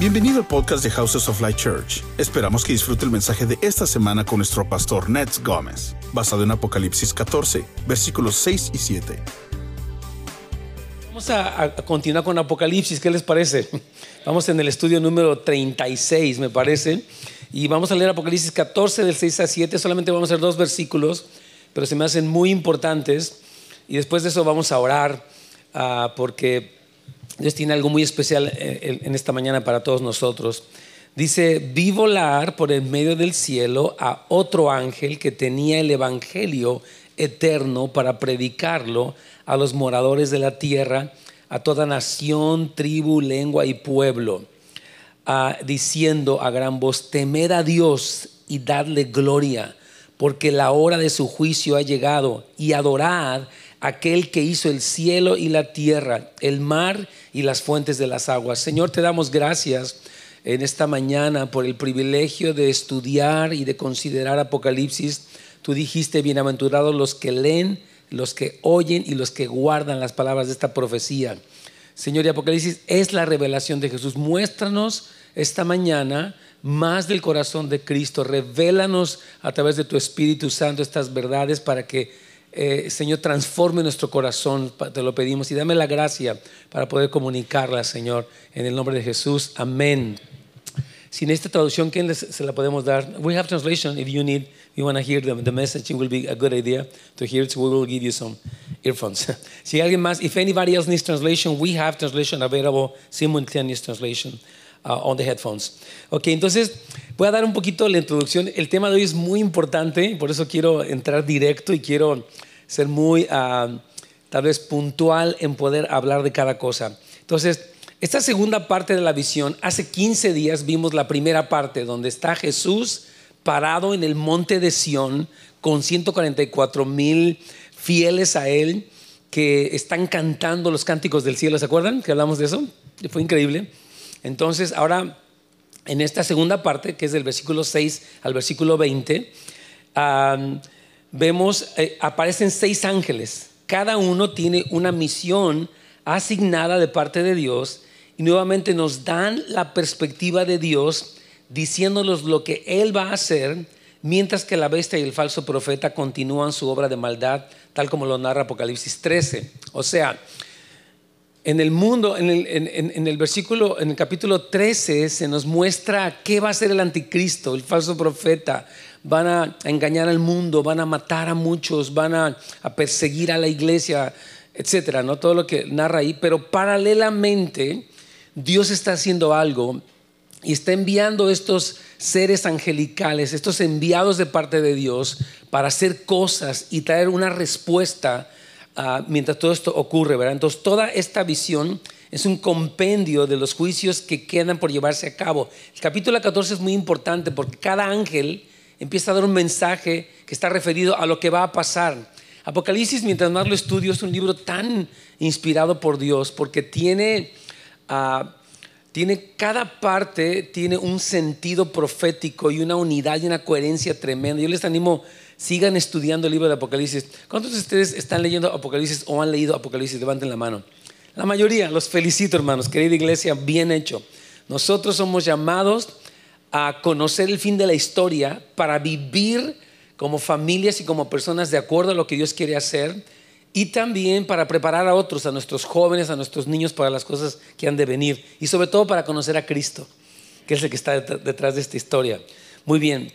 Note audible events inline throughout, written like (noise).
Bienvenido al podcast de Houses of Light Church. Esperamos que disfrute el mensaje de esta semana con nuestro pastor Nets Gómez, basado en Apocalipsis 14, versículos 6 y 7. Vamos a, continuar con Apocalipsis, ¿qué les parece? Vamos en el estudio número 36, me parece, y vamos a leer Apocalipsis 14 del 6 a 7, solamente vamos a hacer dos versículos, pero se me hacen muy importantes, y después de eso vamos a orar, ah, porque Dios tiene algo muy especial eh, en esta mañana para todos nosotros. Dice, vi volar por el medio del cielo a otro ángel que tenía el Evangelio eterno para predicarlo a los moradores de la tierra, a toda nación, tribu, lengua y pueblo, ah, diciendo a gran voz, temed a Dios y dadle gloria, porque la hora de su juicio ha llegado, y adorad aquel que hizo el cielo y la tierra, el mar y las fuentes de las aguas. Señor, te damos gracias en esta mañana por el privilegio de estudiar y de considerar Apocalipsis. Tú dijiste, bienaventurados los que leen, los que oyen y los que guardan las palabras de esta profecía. Señor, y Apocalipsis es la revelación de Jesús. Muéstranos esta mañana más del corazón de Cristo. Revélanos a través de tu Espíritu Santo estas verdades para que eh, Señor, transforme nuestro corazón, te lo pedimos, y dame la gracia para poder comunicarla, Señor, en el nombre de Jesús. Amén. Sin esta traducción, ¿quién se la podemos dar? We have translation if you need, you want to hear the, the message, it will be a good idea to hear it, we will give you some earphones. (laughs) si alguien más, if anybody else needs translation, we have translation available, simultaneous translation. Uh, on the headphones. Ok, entonces voy a dar un poquito la introducción. El tema de hoy es muy importante, por eso quiero entrar directo y quiero ser muy, uh, tal vez, puntual en poder hablar de cada cosa. Entonces, esta segunda parte de la visión, hace 15 días vimos la primera parte donde está Jesús parado en el monte de Sión con 144 mil fieles a él que están cantando los cánticos del cielo. ¿Se acuerdan que hablamos de eso? Fue increíble. Entonces, ahora, en esta segunda parte, que es del versículo 6 al versículo 20, vemos, eh, aparecen seis ángeles. Cada uno tiene una misión asignada de parte de Dios y nuevamente nos dan la perspectiva de Dios diciéndonos lo que Él va a hacer mientras que la bestia y el falso profeta continúan su obra de maldad, tal como lo narra Apocalipsis 13. O sea, en el mundo, en el, versículo, en el capítulo 13, se nos muestra qué va a ser el anticristo, el falso profeta. Van a engañar al mundo, van a matar a muchos, van a, perseguir a la iglesia, etcétera, ¿no? Todo lo que narra ahí. Pero paralelamente, Dios está haciendo algo y está enviando estos seres angelicales, estos enviados de parte de Dios, para hacer cosas y traer una respuesta Ah, mientras todo esto ocurre, ¿verdad? Entonces, toda esta visión es un compendio de los juicios que quedan por llevarse a cabo. El capítulo 14 es muy importante porque cada ángel empieza a dar un mensaje que está referido a lo que va a pasar. Apocalipsis, mientras más lo estudio, es un libro tan inspirado por Dios porque tiene, ah, tiene cada parte, tiene un sentido profético y una unidad y una coherencia tremenda. Yo les animo sigan estudiando el libro de Apocalipsis. ¿Cuántos de ustedes están leyendo Apocalipsis o han leído Apocalipsis? Levanten la mano. La mayoría, los felicito hermanos, querida iglesia, bien hecho. Nosotros somos llamados a conocer el fin de la historia para vivir como familias y como personas de acuerdo a lo que Dios quiere hacer y también para preparar a otros, a nuestros jóvenes, a nuestros niños para las cosas que han de venir y sobre todo para conocer a Cristo, que es el que está detrás de esta historia. Muy bien,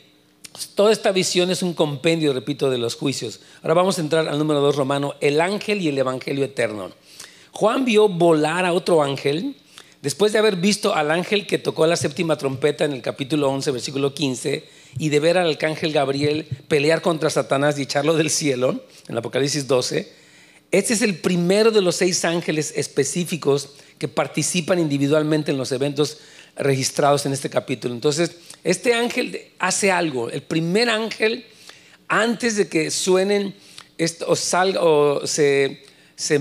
Toda esta visión es un compendio, repito, de los juicios. Ahora vamos a entrar al número dos romano, el ángel y el evangelio eterno. Juan vio volar a otro ángel después de haber visto al ángel que tocó la séptima trompeta en el capítulo 11, versículo 15, y de ver al arcángel Gabriel pelear contra Satanás y echarlo del cielo, en Apocalipsis 12. Este es el primero de los seis ángeles específicos que participan individualmente en los eventos registrados en este capítulo. Entonces, este ángel hace algo. El primer ángel, antes de que suenen o, o se, se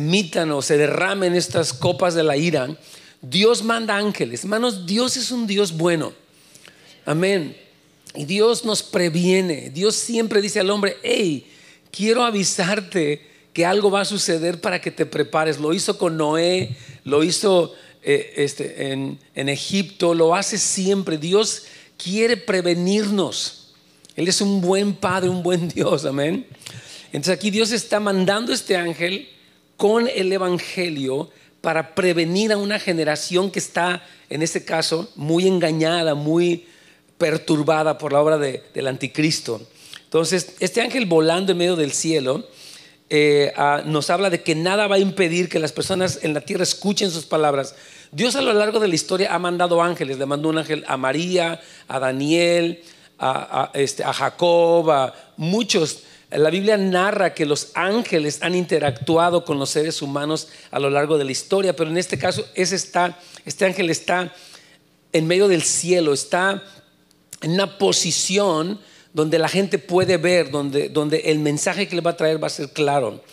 o se derramen estas copas de la ira, Dios manda ángeles. Hermanos, Dios es un Dios bueno. Amén. Y Dios nos previene. Dios siempre dice al hombre, hey, quiero avisarte que algo va a suceder para que te prepares. Lo hizo con Noé, lo hizo eh, este, en, en Egipto, lo hace siempre. Dios quiere prevenirnos. Él es un buen padre, un buen Dios, amén. Entonces aquí Dios está mandando este ángel con el Evangelio para prevenir a una generación que está, en este caso, muy engañada, muy perturbada por la obra del anticristo. Entonces, este ángel volando en medio del cielo eh, ah, nos habla de que nada va a impedir que las personas en la tierra escuchen sus palabras. Dios a lo largo de la historia ha mandado ángeles, le mandó un ángel a María, a Daniel, a, este, a Jacob, a muchos. La Biblia narra que los ángeles han interactuado con los seres humanos a lo largo de la historia, pero en este caso ese está, este ángel está en medio del cielo, está en una posición donde la gente puede ver, donde, donde el mensaje que le va a traer va a ser claro.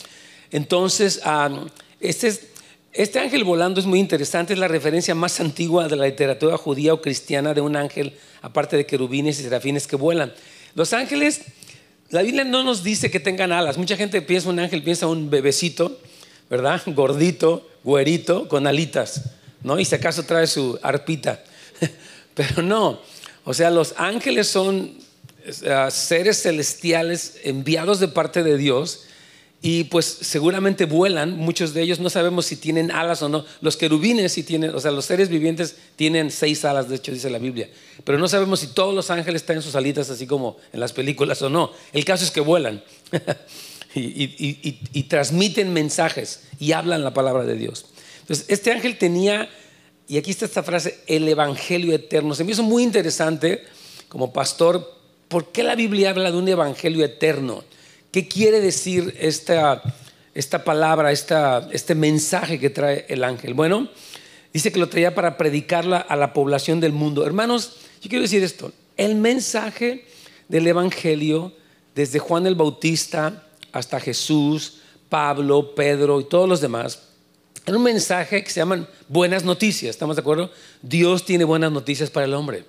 Entonces, este, este ángel volando es muy interesante, es la referencia más antigua de la literatura judía o cristiana de un ángel, aparte de querubines y serafines que vuelan. Los ángeles, la Biblia no nos dice que tengan alas. Mucha gente piensa un ángel, piensa un bebecito, ¿verdad? Gordito, güerito, con alitas, ¿no? Y si acaso trae su arpita. (laughs) Pero no, o sea, los ángeles son eh, seres celestiales enviados de parte de Dios y pues seguramente vuelan, muchos de ellos no sabemos si tienen alas o no. Los querubines si tienen, o sea, los seres vivientes tienen seis alas, de hecho dice la Biblia, pero no sabemos si todos los ángeles están en sus alitas así como en las películas o no. El caso es que vuelan (laughs) y, y transmiten mensajes y hablan la palabra de Dios. Entonces, este ángel tenía y aquí está esta frase, el Evangelio eterno. Se me hizo muy interesante como pastor, ¿por qué la Biblia habla de un Evangelio eterno? ¿Qué quiere decir esta, esta palabra, esta, este mensaje que trae el ángel? Bueno, dice que lo traía para predicarla a la población del mundo. Hermanos, yo quiero decir esto, el mensaje del Evangelio, desde Juan el Bautista hasta Jesús, Pablo, Pedro y todos los demás, en un mensaje que se llaman buenas noticias, ¿estamos de acuerdo? Dios tiene buenas noticias para el hombre.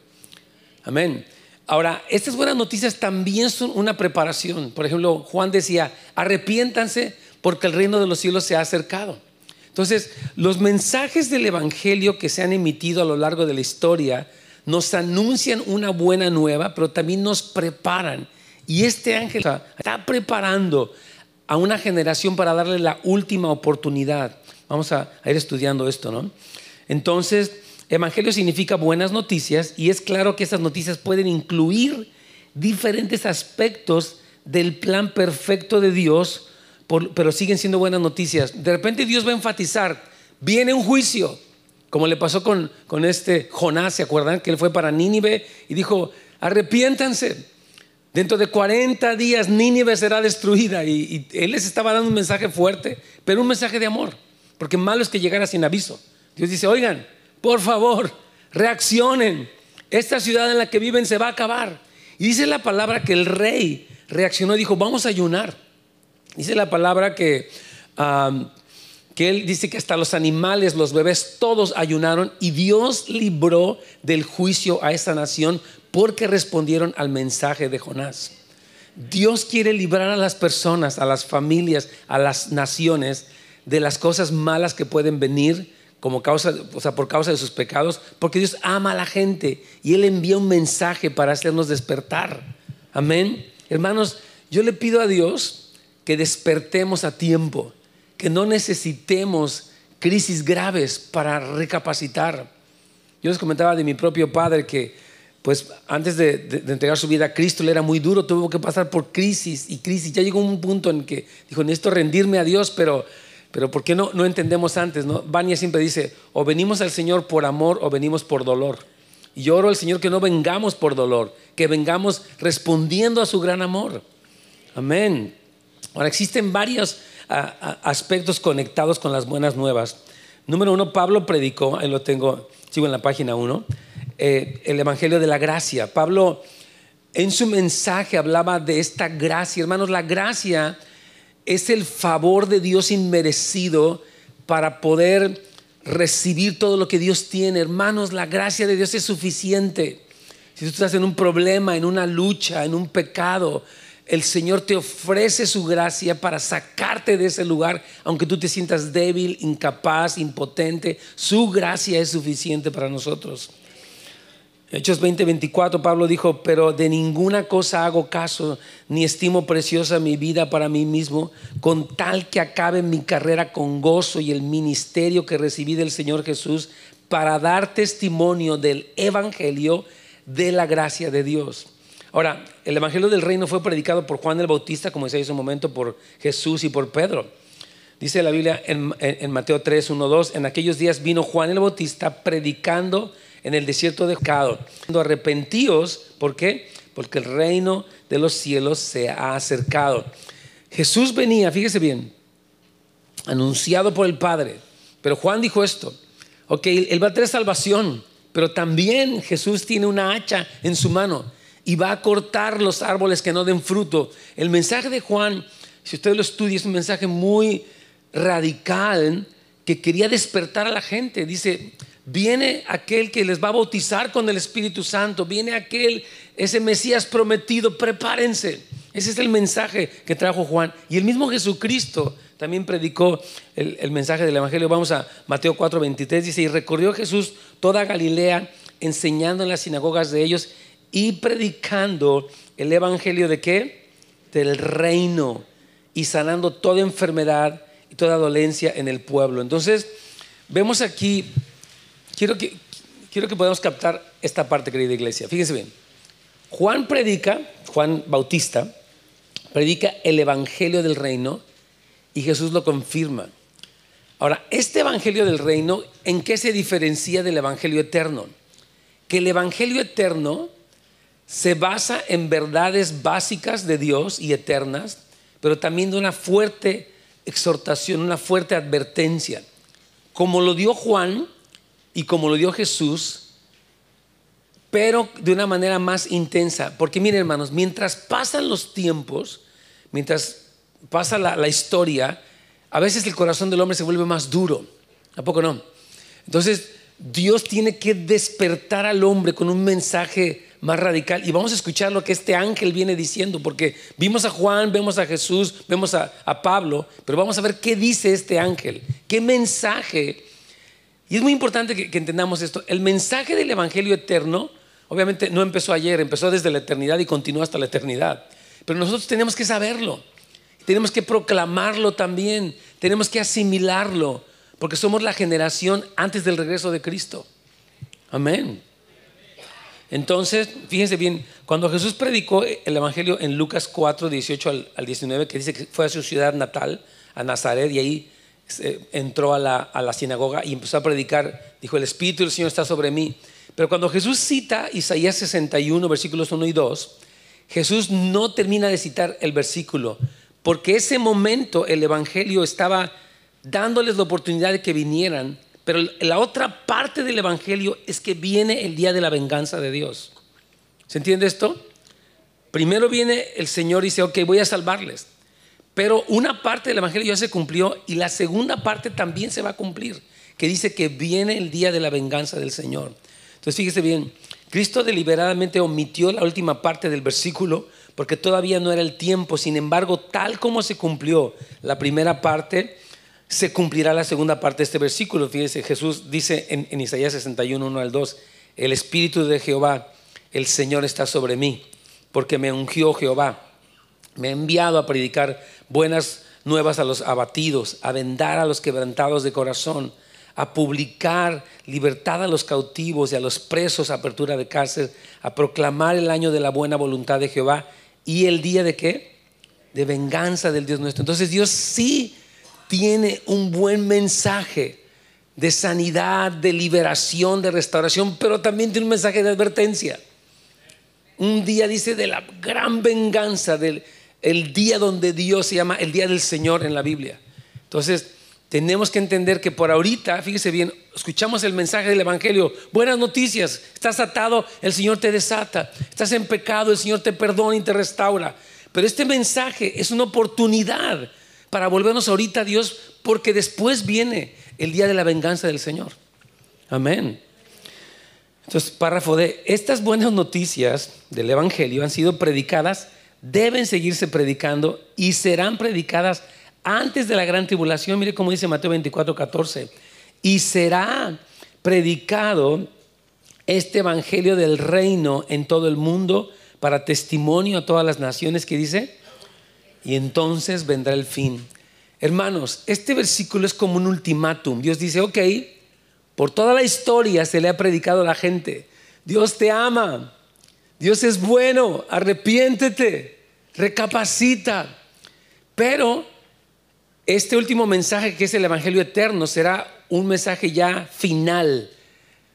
Amén. Ahora, estas buenas noticias también son una preparación. Por ejemplo, Juan decía, arrepiéntanse porque el reino de los cielos se ha acercado. Entonces, los mensajes del Evangelio que se han emitido a lo largo de la historia nos anuncian una buena nueva, pero también nos preparan. Y este ángel está preparando a una generación para darle la última oportunidad. Vamos a, ir estudiando esto, ¿no? Entonces, evangelio significa buenas noticias y es claro que esas noticias pueden incluir diferentes aspectos del plan perfecto de Dios, pero siguen siendo buenas noticias. De repente Dios va a enfatizar, viene un juicio, como le pasó con, con este Jonás, ¿se acuerdan? Que él fue para Nínive y dijo, arrepiéntanse. Dentro de 40 días Nínive será destruida y él les estaba dando un mensaje fuerte, pero un mensaje de amor. Porque malo es que llegara sin aviso. Dios dice, oigan, por favor, reaccionen. Esta ciudad en la que viven se va a acabar. Y dice la palabra que el rey reaccionó y dijo, vamos a ayunar. Dice la palabra que, que él dice que hasta los animales, los bebés, todos ayunaron y Dios libró del juicio a esta nación porque respondieron al mensaje de Jonás. Dios quiere librar a las personas, a las familias, a las naciones de las cosas malas que pueden venir como causa, o sea, por causa de sus pecados, porque Dios ama a la gente y Él envía un mensaje para hacernos despertar. Amén. Hermanos, yo le pido a Dios que despertemos a tiempo, que no necesitemos crisis graves para recapacitar. Yo les comentaba de mi propio padre que, pues, antes de, de, entregar su vida a Cristo, le era muy duro, tuvo que pasar por crisis y crisis. Ya llegó un punto en que dijo, necesito rendirme a Dios, pero pero ¿por qué no, no entendemos antes? ¿no? Vania siempre dice, o venimos al Señor por amor o venimos por dolor. Y yo oro al Señor que no vengamos por dolor, que vengamos respondiendo a su gran amor. Amén. Ahora, existen varios aspectos conectados con las buenas nuevas. Número uno, Pablo predicó, ahí lo tengo, sigo en la página uno, eh, el Evangelio de la Gracia. Pablo en su mensaje hablaba de esta gracia. Hermanos, la gracia es el favor de Dios inmerecido para poder recibir todo lo que Dios tiene. Hermanos, la gracia de Dios es suficiente. Si tú estás en un problema, en una lucha, en un pecado, el Señor te ofrece su gracia para sacarte de ese lugar, aunque tú te sientas débil, incapaz, impotente. Su gracia es suficiente para nosotros. Hechos 20, 24, Pablo dijo, pero de ninguna cosa hago caso, ni estimo preciosa mi vida para mí mismo, con tal que acabe mi carrera con gozo y el ministerio que recibí del Señor Jesús para dar testimonio del Evangelio de la gracia de Dios. Ahora, el Evangelio del Reino fue predicado por Juan el Bautista, como decía hace un momento, por Jesús y por Pedro. Dice la Biblia en, Mateo 3, 1, 2, en aquellos días vino Juan el Bautista predicando en el desierto de Cado, arrepentíos, ¿por qué? Porque el reino de los cielos se ha acercado. Jesús venía, fíjese bien, anunciado por el Padre, pero Juan dijo esto, ok, él va a traer salvación, pero también Jesús tiene una hacha en su mano y va a cortar los árboles que no den fruto. El mensaje de Juan, si usted lo estudia, es un mensaje muy radical que quería despertar a la gente. Dice, viene aquel que les va a bautizar con el Espíritu Santo, viene aquel, ese Mesías prometido, prepárense. Ese es el mensaje que trajo Juan. Y el mismo Jesucristo también predicó el, mensaje del Evangelio. Vamos a Mateo 4, 23, dice, y recorrió Jesús toda Galilea, enseñando en las sinagogas de ellos y predicando el evangelio de qué? Del reino y sanando toda enfermedad y toda dolencia en el pueblo. Entonces, vemos aquí, quiero que, podamos captar esta parte, querida iglesia. Fíjense bien. Juan predica, Juan Bautista, predica el evangelio del reino y Jesús lo confirma. Ahora, este evangelio del reino, ¿en qué se diferencia del evangelio eterno? Que el evangelio eterno se basa en verdades básicas de Dios y eternas, pero también de una fuerte exhortación, una fuerte advertencia. Como lo dio Juan y como lo dio Jesús, pero de una manera más intensa. Porque miren hermanos, mientras pasan los tiempos, mientras pasa la, la historia, a veces el corazón del hombre se vuelve más duro. ¿A poco no? Entonces, Dios tiene que despertar al hombre con un mensaje más radical. Y vamos a escuchar lo que este ángel viene diciendo, porque vimos a Juan, vemos a Jesús, vemos a, Pablo, pero vamos a ver qué dice este ángel, qué mensaje. Y es muy importante que, entendamos esto. El mensaje del Evangelio eterno, obviamente no empezó ayer, empezó desde la eternidad y continúa hasta la eternidad. Pero nosotros tenemos que saberlo, tenemos que proclamarlo también, tenemos que asimilarlo, porque somos la generación antes del regreso de Cristo. Amén. Entonces, fíjense bien, cuando Jesús predicó el Evangelio en Lucas 4, 18 al, 19, que dice que fue a su ciudad natal, a Nazaret, y ahí entró a la, a la sinagoga y empezó a predicar, dijo, el Espíritu del Señor está sobre mí. Pero cuando Jesús cita Isaías 61, versículos 1 y 2, Jesús no termina de citar el versículo, porque ese momento el Evangelio estaba dándoles la oportunidad de que vinieran pero la otra parte del Evangelio es que viene el día de la venganza de Dios. ¿Se entiende esto? Primero viene el Señor y dice, ok, voy a salvarles. Pero una parte del Evangelio ya se cumplió y la segunda parte también se va a cumplir, que dice que viene el día de la venganza del Señor. Entonces fíjese bien, Cristo deliberadamente omitió la última parte del versículo porque todavía no era el tiempo. Sin embargo, tal como se cumplió la primera parte, se cumplirá la segunda parte de este versículo. Fíjese, Jesús dice en, Isaías 61, 1 al 2, el Espíritu de Jehová, el Señor está sobre mí, porque me ungió Jehová, me ha enviado a predicar buenas nuevas a los abatidos, a vendar a los quebrantados de corazón, a publicar libertad a los cautivos y a los presos, apertura de cárcel, a proclamar el año de la buena voluntad de Jehová y el día de qué? De venganza del Dios nuestro. Entonces Dios sí tiene un buen mensaje de sanidad, de liberación, de restauración, pero también tiene un mensaje de advertencia. Un día dice de la gran venganza, del el día donde Dios se llama el día del Señor en la Biblia. Entonces, tenemos que entender que por ahorita, fíjese bien, escuchamos el mensaje del Evangelio, buenas noticias, estás atado, el Señor te desata, estás en pecado, el Señor te perdona y te restaura. Pero este mensaje es una oportunidad para volvernos ahorita a Dios, porque después viene el día de la venganza del Señor. Amén. Entonces, párrafo de, estas buenas noticias del Evangelio han sido predicadas deben seguirse predicando y serán predicadas antes de la gran tribulación. Mire cómo dice Mateo 24, 14. Y será predicado este evangelio del reino en todo el mundo para testimonio a todas las naciones que dice, y entonces vendrá el fin. Hermanos, este versículo es como un ultimátum. Dios dice, ok, por toda la historia se le ha predicado a la gente, Dios te ama, Dios es bueno, arrepiéntete, recapacita. Pero este último mensaje que es el Evangelio eterno será un mensaje ya final,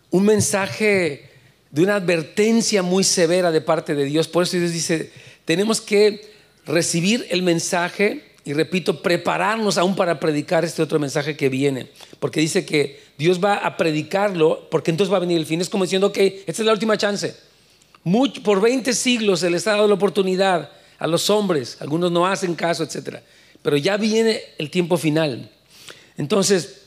un mensaje de una advertencia muy severa de parte de Dios. Por eso Dios dice, tenemos que recibir el mensaje y repito, prepararnos aún para predicar este otro mensaje que viene. Porque dice que Dios va a predicarlo porque entonces va a venir el fin. Es como diciendo, ok, esta es la última chance. Por 20 siglos se les ha dado la oportunidad a los hombres, algunos no hacen caso, etc. Pero ya viene el tiempo final. Entonces,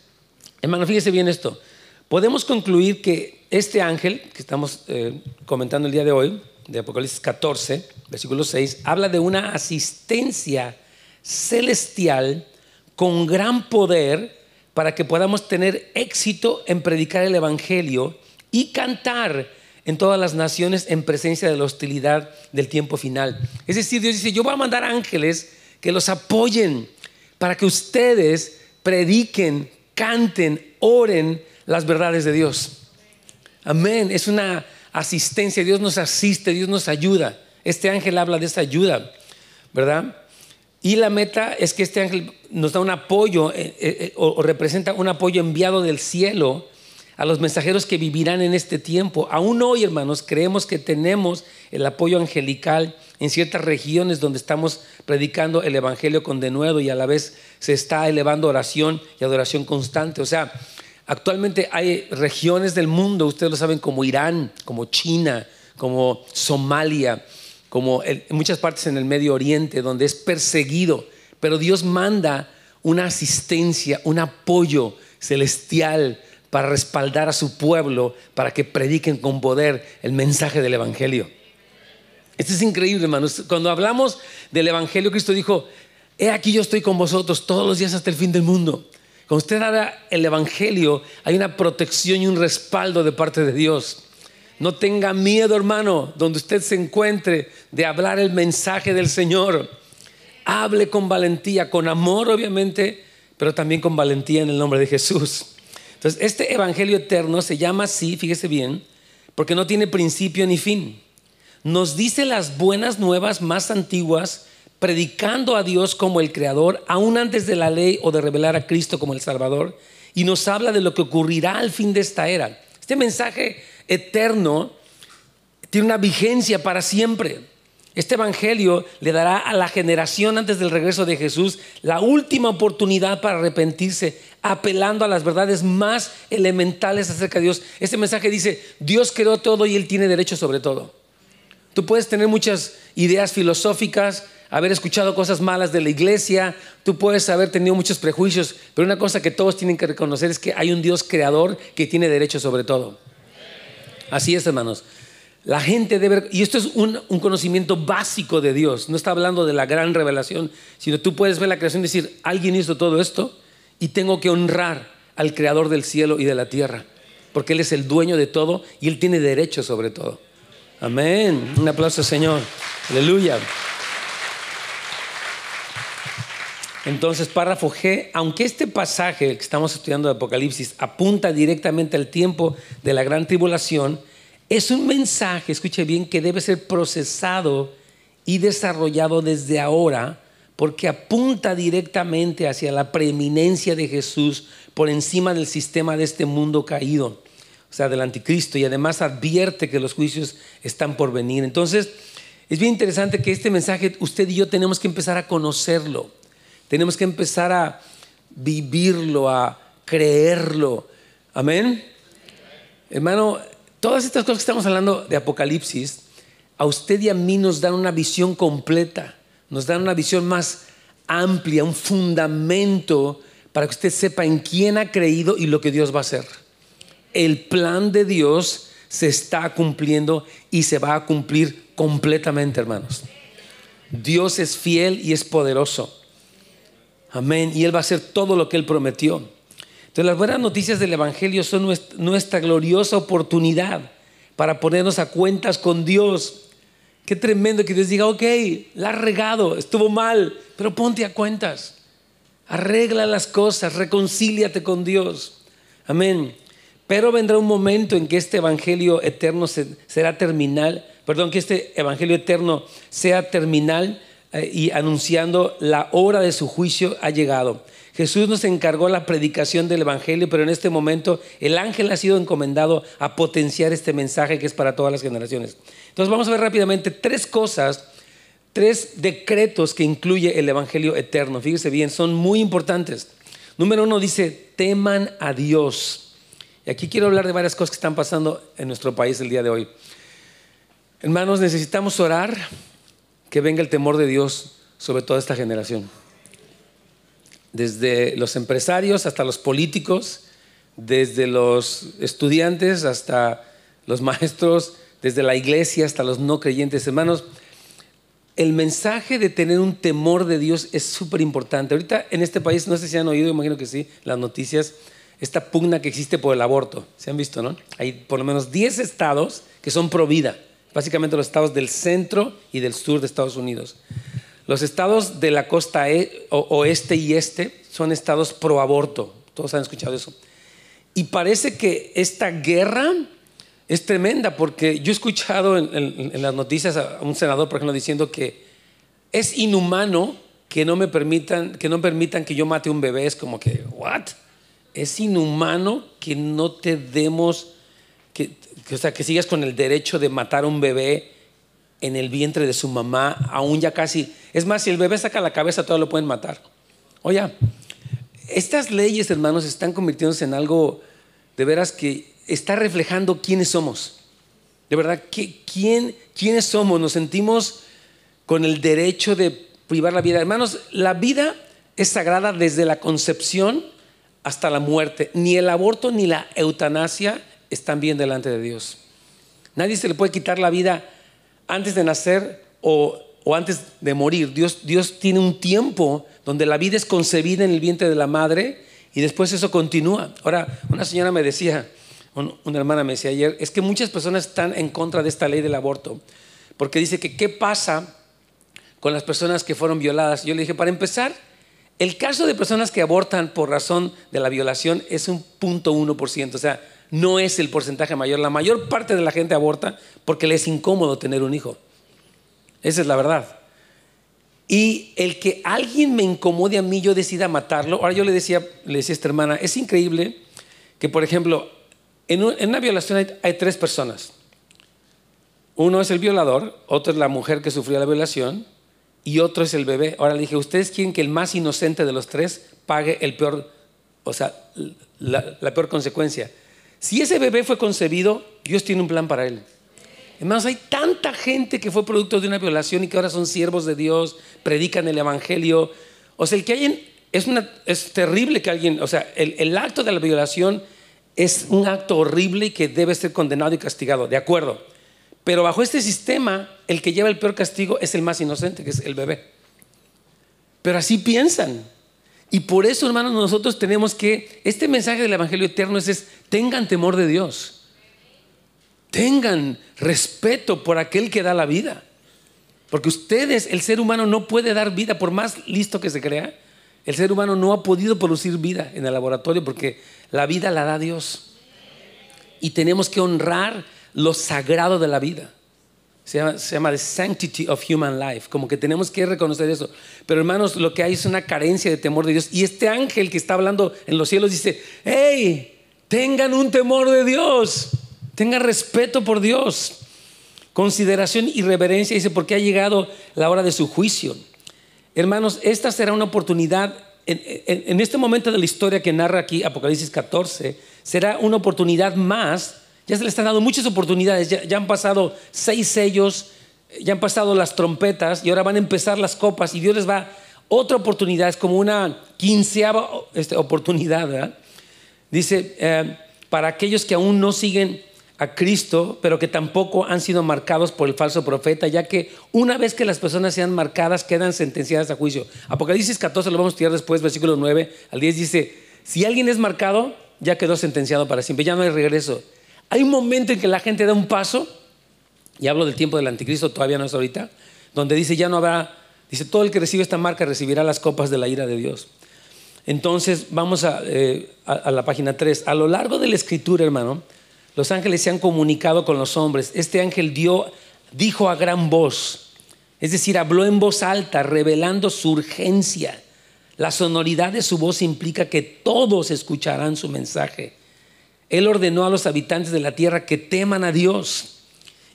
hermano, fíjese bien esto. Podemos concluir que este ángel que estamos eh, comentando el día de hoy, de Apocalipsis 14, versículo 6, habla de una asistencia celestial con gran poder para que podamos tener éxito en predicar el Evangelio y cantar en todas las naciones en presencia de la hostilidad del tiempo final. Es decir, Dios dice, yo voy a mandar ángeles que los apoyen para que ustedes prediquen, canten, oren las verdades de Dios. Amén. Es una asistencia. Dios nos asiste, Dios nos ayuda. Este ángel habla de esa ayuda, ¿verdad? Y la meta es que este ángel nos da un apoyo eh, eh, eh, o, representa un apoyo enviado del cielo a los mensajeros que vivirán en este tiempo. Aún hoy, hermanos, creemos que tenemos el apoyo angelical en ciertas regiones donde estamos predicando el Evangelio con denuedo y a la vez se está elevando oración y adoración constante. O sea, actualmente hay regiones del mundo, ustedes lo saben, como Irán, como China, como Somalia, como muchas partes en el Medio Oriente, donde es perseguido, pero Dios manda una asistencia, un apoyo celestial para respaldar a su pueblo, para que prediquen con poder el mensaje del Evangelio. Esto es increíble, hermanos. Cuando hablamos del Evangelio, Cristo dijo, he aquí yo estoy con vosotros todos los días hasta el fin del mundo. Cuando usted habla el Evangelio, hay una protección y un respaldo de parte de Dios. No tenga miedo, hermano, donde usted se encuentre, de hablar el mensaje del Señor. Hable con valentía, con amor, obviamente, pero también con valentía en el nombre de Jesús. Entonces, este Evangelio eterno se llama así, fíjese bien, porque no tiene principio ni fin. Nos dice las buenas nuevas más antiguas, predicando a Dios como el Creador, aún antes de la ley o de revelar a Cristo como el Salvador, y nos habla de lo que ocurrirá al fin de esta era. Este mensaje eterno tiene una vigencia para siempre. Este Evangelio le dará a la generación antes del regreso de Jesús la última oportunidad para arrepentirse, apelando a las verdades más elementales acerca de Dios. Este mensaje dice, Dios creó todo y Él tiene derecho sobre todo. Tú puedes tener muchas ideas filosóficas, haber escuchado cosas malas de la iglesia, tú puedes haber tenido muchos prejuicios, pero una cosa que todos tienen que reconocer es que hay un Dios creador que tiene derecho sobre todo. Así es, hermanos. La gente debe, y esto es un, conocimiento básico de Dios, no está hablando de la gran revelación, sino tú puedes ver la creación y decir, alguien hizo todo esto y tengo que honrar al creador del cielo y de la tierra, porque Él es el dueño de todo y Él tiene derecho sobre todo. Amén. Un aplauso, Señor. Aleluya. Entonces, párrafo G, aunque este pasaje que estamos estudiando de Apocalipsis apunta directamente al tiempo de la gran tribulación, es un mensaje, escuche bien, que debe ser procesado y desarrollado desde ahora, porque apunta directamente hacia la preeminencia de Jesús por encima del sistema de este mundo caído, o sea, del anticristo, y además advierte que los juicios están por venir. Entonces, es bien interesante que este mensaje usted y yo tenemos que empezar a conocerlo tenemos que empezar a vivirlo, a creerlo. Amén. Hermano, todas estas cosas que estamos hablando de Apocalipsis, a usted y a mí nos dan una visión completa, nos dan una visión más amplia, un fundamento para que usted sepa en quién ha creído y lo que Dios va a hacer. El plan de Dios se está cumpliendo y se va a cumplir completamente, hermanos. Dios es fiel y es poderoso. Amén. Y Él va a hacer todo lo que Él prometió. Entonces las buenas noticias del Evangelio son nuestra gloriosa oportunidad para ponernos a cuentas con Dios. Qué tremendo que Dios diga, ok, la has regado, estuvo mal, pero ponte a cuentas. Arregla las cosas, reconcíliate con Dios. Amén. Pero vendrá un momento en que este evangelio eterno será terminal, perdón, que este evangelio eterno sea terminal y anunciando la hora de su juicio ha llegado. Jesús nos encargó la predicación del Evangelio, pero en este momento el ángel ha sido encomendado a potenciar este mensaje que es para todas las generaciones. Entonces vamos a ver rápidamente tres cosas, tres decretos que incluye el Evangelio eterno. Fíjese bien, son muy importantes. Número uno dice, teman a Dios. Y aquí quiero hablar de varias cosas que están pasando en nuestro país el día de hoy. Hermanos, necesitamos orar que venga el temor de Dios sobre toda esta generación desde los empresarios hasta los políticos, desde los estudiantes hasta los (laughs) maestros, desde la iglesia hasta los no creyentes. Hermanos, el mensaje de tener un temor de Dios es súper importante. Ahorita en este país, no sé si han oído, imagino que sí, las noticias, esta pugna que existe por el aborto. ¿Se han visto, no? Hay por lo menos 10 estados que son pro vida, básicamente los estados del centro y del sur de Estados Unidos. Los estados de la costa e, oeste y este son estados pro aborto. Todos han escuchado eso. Y parece que esta guerra es tremenda porque yo he escuchado en, las noticias a un senador, por ejemplo, diciendo que es inhumano que no me permitan que no permitan que yo mate un bebé. Es como que, ¿what? Es inhumano que no te demos, que, o sea, que sigas con el derecho de matar a un bebé en el vientre de su mamá, aún ya casi. Es más, si el bebé saca la cabeza, todo lo pueden matar. Oye, estas leyes, hermanos, están convirtiéndose en algo de veras que está reflejando quiénes somos. De verdad, ¿quién, ¿quiénes somos? Nos sentimos con el derecho de privar la vida. Hermanos, la vida es sagrada desde la concepción hasta la muerte. Ni el aborto ni la eutanasia están bien delante de Dios. Nadie se le puede quitar la vida antes de nacer o, antes de morir. Dios, Dios tiene un tiempo donde la vida es concebida en el vientre de la madre y después eso continúa. Ahora, una señora me decía, una hermana me decía ayer, es que muchas personas están en contra de esta ley del aborto, porque dice que qué pasa con las personas que fueron violadas. Yo le dije, para empezar, el caso de personas que abortan por razón de la violación es un punto uno por ciento, o sea, no es el porcentaje mayor. La mayor parte de la gente aborta porque le es incómodo tener un hijo. Esa es la verdad. Y el que alguien me incomode a mí, yo decida matarlo. Ahora yo le decía, le decía a esta hermana, es increíble que, por ejemplo, en, una violación hay, tres personas. Uno es el violador, otro es la mujer que sufrió la violación y otro es el bebé. Ahora le dije, ¿ustedes quieren que el más inocente de los tres pague el peor, o sea, la peor consecuencia? Si ese bebé fue concebido, Dios tiene un plan para él. Hermanos, hay tanta gente que fue producto de una violación y que ahora son siervos de Dios, predican el Evangelio. O sea, el que alguien, es, una, es terrible que alguien, o sea, el, el acto de la violación es un acto horrible y que debe ser condenado y castigado, de acuerdo. Pero bajo este sistema, el que lleva el peor castigo es el más inocente, que es el bebé. Pero así piensan. Y por eso, hermanos, nosotros tenemos que, este mensaje del Evangelio eterno es, tengan temor de Dios. Tengan respeto por aquel que da la vida. Porque ustedes, el ser humano no puede dar vida, por más listo que se crea, el ser humano no ha podido producir vida en el laboratorio porque la vida la da Dios. Y tenemos que honrar lo sagrado de la vida. Se llama, The Sanctity of Human Life, como que tenemos que reconocer eso. Pero hermanos, lo que hay es una carencia de temor de Dios. Y este ángel que está hablando en los cielos dice, hey, tengan un temor de Dios, tengan respeto por Dios, consideración y reverencia, dice, porque ha llegado la hora de su juicio. Hermanos, esta será una oportunidad, en este momento de la historia que narra aquí Apocalipsis 14, será una oportunidad más ya se les han dado muchas oportunidades, ya, han pasado seis sellos, ya han pasado las trompetas y ahora van a empezar las copas y Dios les va otra oportunidad, es como una quinceava este, oportunidad. Dice, eh, para aquellos que aún no siguen a Cristo, pero que tampoco han sido marcados por el falso profeta, ya que una vez que las personas sean marcadas, quedan sentenciadas a juicio. Apocalipsis 14 lo vamos a estudiar después, versículo 9 al 10 dice, si alguien es marcado, ya quedó sentenciado para siempre, ya no hay regreso. Hay un momento en que la gente da un paso, y hablo del tiempo del anticristo, todavía no es ahorita, donde dice, ya no habrá, dice, todo el que recibe esta marca recibirá las copas de la ira de Dios. Entonces, vamos a, eh, la página 3. A lo largo de la escritura, hermano, los ángeles se han comunicado con los hombres. Este ángel dio, dijo a gran voz, es decir, habló en voz alta, revelando su urgencia. La sonoridad de su voz implica que todos escucharán su mensaje. Él ordenó a los habitantes de la tierra que teman a Dios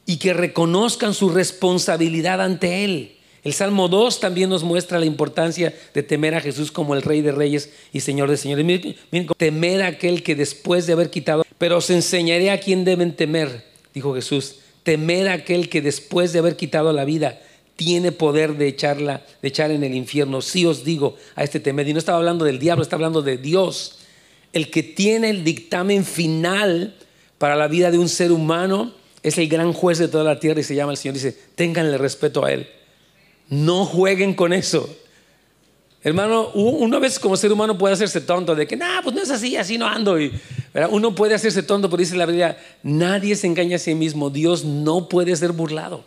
y que reconozcan su responsabilidad ante Él. El Salmo 2 también nos muestra la importancia de temer a Jesús como el Rey de Reyes y Señor de Señores. Miren, miren, temer a aquel que después de haber quitado, pero os enseñaré a quién deben temer, dijo Jesús. Temer a aquel que después de haber quitado la vida tiene poder de echarla, de echar en el infierno. Sí os digo a este temer. Y no estaba hablando del diablo, estaba hablando de Dios, el que tiene el dictamen final para la vida de un ser humano. Es el gran juez de toda la tierra y se llama el Señor. Dice, ténganle respeto a Él. No jueguen con eso. Hermano, una vez como ser humano puede hacerse tonto de que, nah, pues no es así, así no ando. Uno puede hacerse tonto, pero dice la Biblia, nadie se engaña a sí mismo. Dios no puede ser burlado.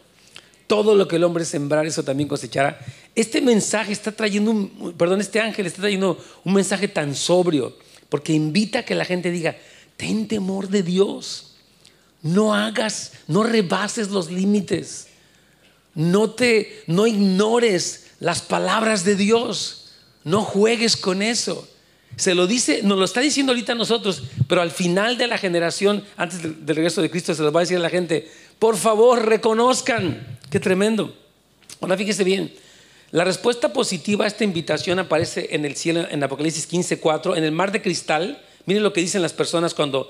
Todo lo que el hombre sembrar, eso también cosechará. Este mensaje está trayendo, un, perdón, este ángel está trayendo un mensaje tan sobrio, porque invita a que la gente diga, ten temor de Dios. No hagas, no rebases los límites. No te, no ignores las palabras de Dios. No juegues con eso. Se lo dice, nos lo está diciendo ahorita a nosotros, pero al final de la generación, antes del, regreso de Cristo, se lo va a decir a la gente, por favor, reconozcan. Qué tremendo. Ahora fíjese bien, la respuesta positiva a esta invitación aparece en el cielo, en Apocalipsis 15, 4, en el mar de cristal. Miren lo que dicen las personas cuando,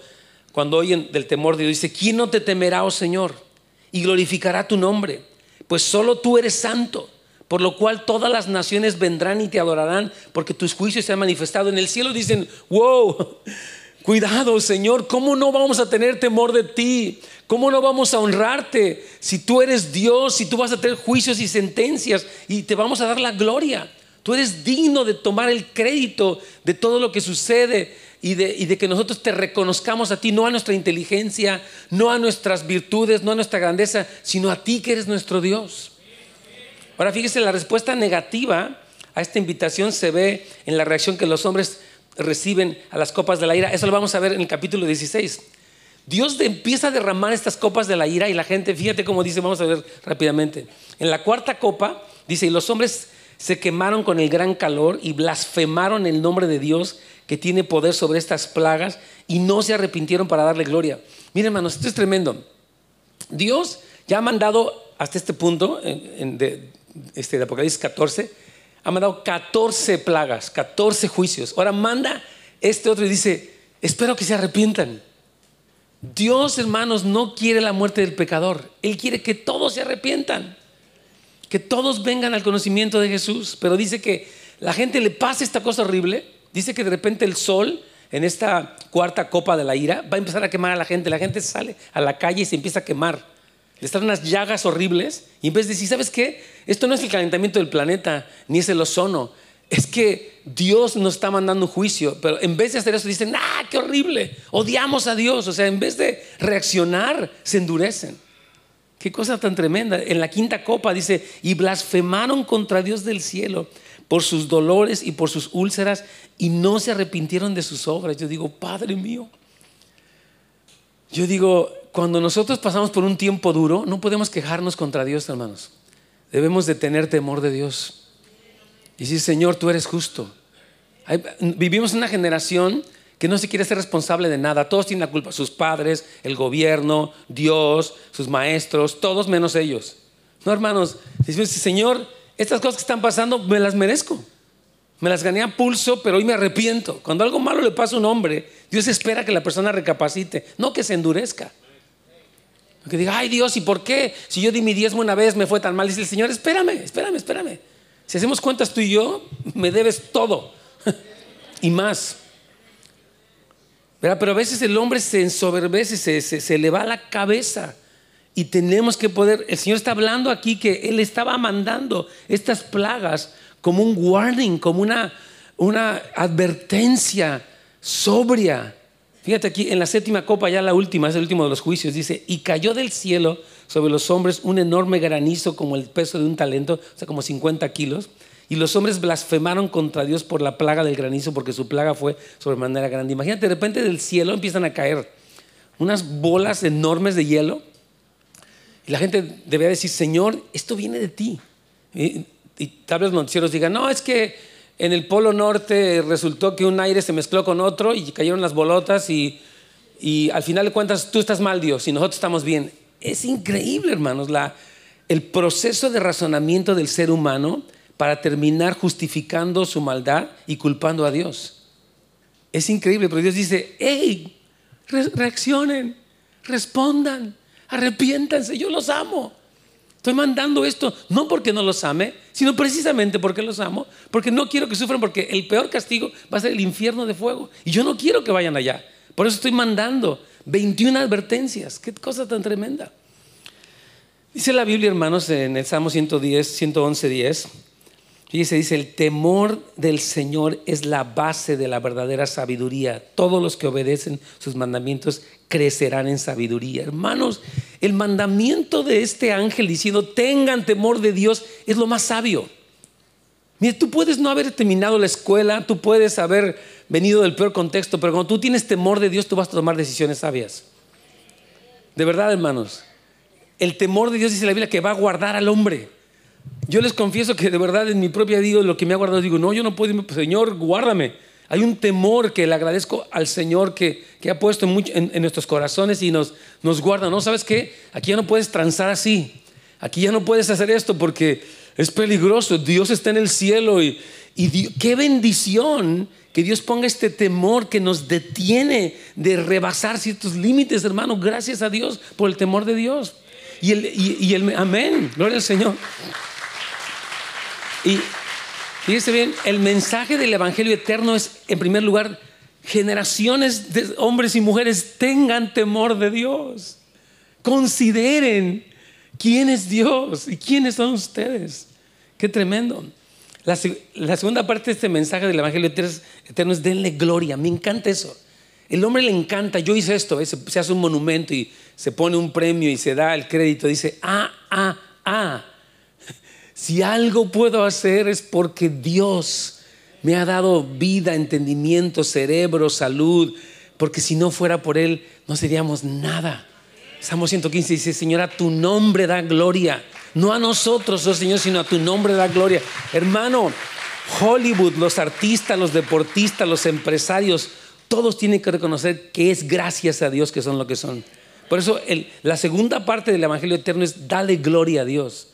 cuando oyen del temor de Dios. Dice, ¿quién no te temerá, oh Señor? Y glorificará tu nombre pues solo tú eres santo, por lo cual todas las naciones vendrán y te adorarán, porque tus juicios se han manifestado. En el cielo dicen, wow, (laughs) cuidado Señor, ¿cómo no vamos a tener temor de ti? ¿Cómo no vamos a honrarte si tú eres Dios, si tú vas a tener juicios y sentencias y te vamos a dar la gloria? Tú eres digno de tomar el crédito de todo lo que sucede y de, que nosotros te reconozcamos a ti, no a nuestra inteligencia, no a nuestras virtudes, no a nuestra grandeza, sino a ti que eres nuestro Dios. Ahora fíjese, la respuesta negativa a esta invitación se ve en la reacción que los hombres reciben a las copas de la ira. Eso lo vamos a ver en el capítulo 16. Dios empieza a derramar estas copas de la ira y la gente, fíjate cómo dice, vamos a ver rápidamente. En la cuarta copa dice, y los hombres se quemaron con el gran calor y blasfemaron el nombre de Dios que tiene poder sobre estas plagas y no se arrepintieron para darle gloria. Miren, hermanos, esto es tremendo. Dios ya ha mandado hasta este punto, en, de, este, de Apocalipsis 14, ha mandado 14 plagas, 14 juicios. Ahora manda este otro y dice, espero que se arrepientan. Dios, hermanos, no quiere la muerte del pecador. Él quiere que todos se arrepientan, que todos vengan al conocimiento de Jesús. Pero dice que la gente le pasa esta cosa horrible Dice que de repente el sol en esta cuarta copa de la ira va a empezar a quemar a la gente. La gente sale a la calle y se empieza a quemar. Le están unas llagas horribles y en vez de decir, ¿sabes qué? Esto no es el calentamiento del planeta, ni es el ozono. Es que Dios nos está mandando juicio, pero en vez de hacer eso dicen, ¡ah, qué horrible! Odiamos a Dios. O sea, en vez de reaccionar, se endurecen. Qué cosa tan tremenda. En la quinta copa dice, y blasfemaron contra Dios del cielo por sus dolores y por sus úlceras y no se arrepintieron de sus obras. Yo digo, Padre mío, yo digo, cuando nosotros pasamos por un tiempo duro, no podemos quejarnos contra Dios, hermanos. Debemos de tener temor de Dios. Y decir, Señor, tú eres justo. vivimos en una generación que no se quiere ser responsable de nada. Todos tienen la culpa. Sus padres, el gobierno, Dios, sus maestros, todos menos ellos. No, hermanos, Señor, estas cosas que están pasando me las merezco. Me las gané a pulso, pero hoy me arrepiento. Cuando algo malo le pasa a un hombre, Dios espera que la persona recapacite, no que se endurezca. Que diga, ay Dios, ¿y por qué? Si yo di mi diezmo una vez me fue tan mal. Dice el Señor, espérame, espérame, espérame. Si hacemos cuentas tú y yo, me debes todo (laughs) y más. Pero a veces el hombre se ensoberbece, se, se, se le va la cabeza. Y tenemos que poder, el Señor está hablando aquí que Él estaba mandando estas plagas como un warning, como una, una advertencia sobria. Fíjate aquí, en la séptima copa, ya la última, es el último de los juicios, dice, y cayó del cielo sobre los hombres un enorme granizo como el peso de un talento, o sea, como 50 kilos. Y los hombres blasfemaron contra Dios por la plaga del granizo, porque su plaga fue sobremanera grande. Imagínate, de repente del cielo empiezan a caer unas bolas enormes de hielo. Y la gente debería decir, Señor, esto viene de ti. Y, y tal vez noticieros digan, no, es que en el Polo Norte resultó que un aire se mezcló con otro y cayeron las bolotas y, y al final de cuentas tú estás mal, Dios, y nosotros estamos bien. Es increíble, hermanos, el proceso de razonamiento del ser humano para terminar justificando su maldad y culpando a Dios. Es increíble, pero Dios dice, hey, re reaccionen, respondan, arrepiéntanse, yo los amo. Estoy mandando esto no porque no los ame, sino precisamente porque los amo, porque no quiero que sufran, porque el peor castigo va a ser el infierno de fuego. Y yo no quiero que vayan allá. Por eso estoy mandando 21 advertencias. Qué cosa tan tremenda. Dice la Biblia, hermanos, en el Salmo 110, 111, 10. Fíjese, dice, el temor del Señor es la base de la verdadera sabiduría. Todos los que obedecen sus mandamientos crecerán en sabiduría. Hermanos, el mandamiento de este ángel diciendo, tengan temor de Dios, es lo más sabio. Mira, tú puedes no haber terminado la escuela, tú puedes haber venido del peor contexto, pero cuando tú tienes temor de Dios, tú vas a tomar decisiones sabias. De verdad, hermanos, el temor de Dios dice la Biblia que va a guardar al hombre. Yo les confieso que de verdad en mi propia vida lo que me ha guardado, digo, no, yo no puedo, Señor, guárdame. Hay un temor que le agradezco al Señor que, que ha puesto en, en, en, nuestros corazones y nos, nos guarda. No, ¿sabes qué? Aquí ya no puedes transar así. Aquí ya no puedes hacer esto porque es peligroso. Dios está en el cielo y, qué bendición que Dios ponga este temor que nos detiene de rebasar ciertos límites, hermano. Gracias a Dios por el temor de Dios. Y el, y, y el amén, gloria al Señor. Y fíjese bien, el mensaje del Evangelio eterno es, en primer lugar, generaciones de hombres y mujeres tengan temor de Dios. Consideren quién es Dios y quiénes son ustedes. Qué tremendo. La, segunda parte de este mensaje del Evangelio eterno es denle gloria. Me encanta eso. El hombre le encanta, yo hice esto, se hace un monumento y se pone un premio y se da el crédito. Dice, ah, ah, ah. Si algo puedo hacer es porque Dios me ha dado vida, entendimiento, cerebro, salud, porque si no fuera por Él no seríamos nada. Salmo 115 dice, Señor, a tu nombre da gloria. No a nosotros, oh Señor, sino a tu nombre da gloria. Hermano, Hollywood, los artistas, los deportistas, los empresarios, todos tienen que reconocer que es gracias a Dios que son lo que son. Por eso la segunda parte del Evangelio Eterno es dale gloria a Dios.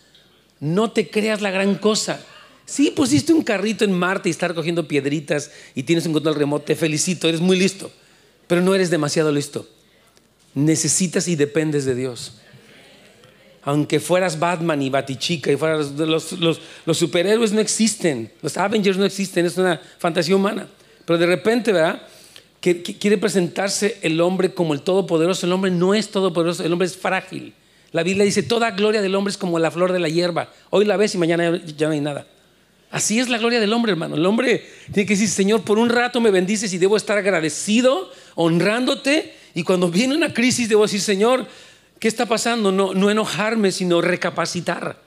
No te creas la gran cosa. Sí, pusiste un carrito en Marte y estar cogiendo piedritas y tienes un control remoto, te felicito, eres muy listo, pero no eres demasiado listo. Necesitas y dependes de Dios. Aunque fueras Batman y Batichica y fueras los, superhéroes no existen, los Avengers no existen, es una fantasía humana. Pero de repente, ¿verdad? Quiere presentarse el hombre como el todopoderoso. El hombre no es todopoderoso, el hombre es frágil. La Biblia dice, toda gloria del hombre es como la flor de la hierba. Hoy la ves y mañana ya no hay nada. Así es la gloria del hombre, hermano. El hombre tiene que decir, Señor, por un rato me bendices y debo estar agradecido, honrándote. Y cuando viene una crisis, debo decir, Señor, ¿qué está pasando? No, no enojarme, sino recapacitar.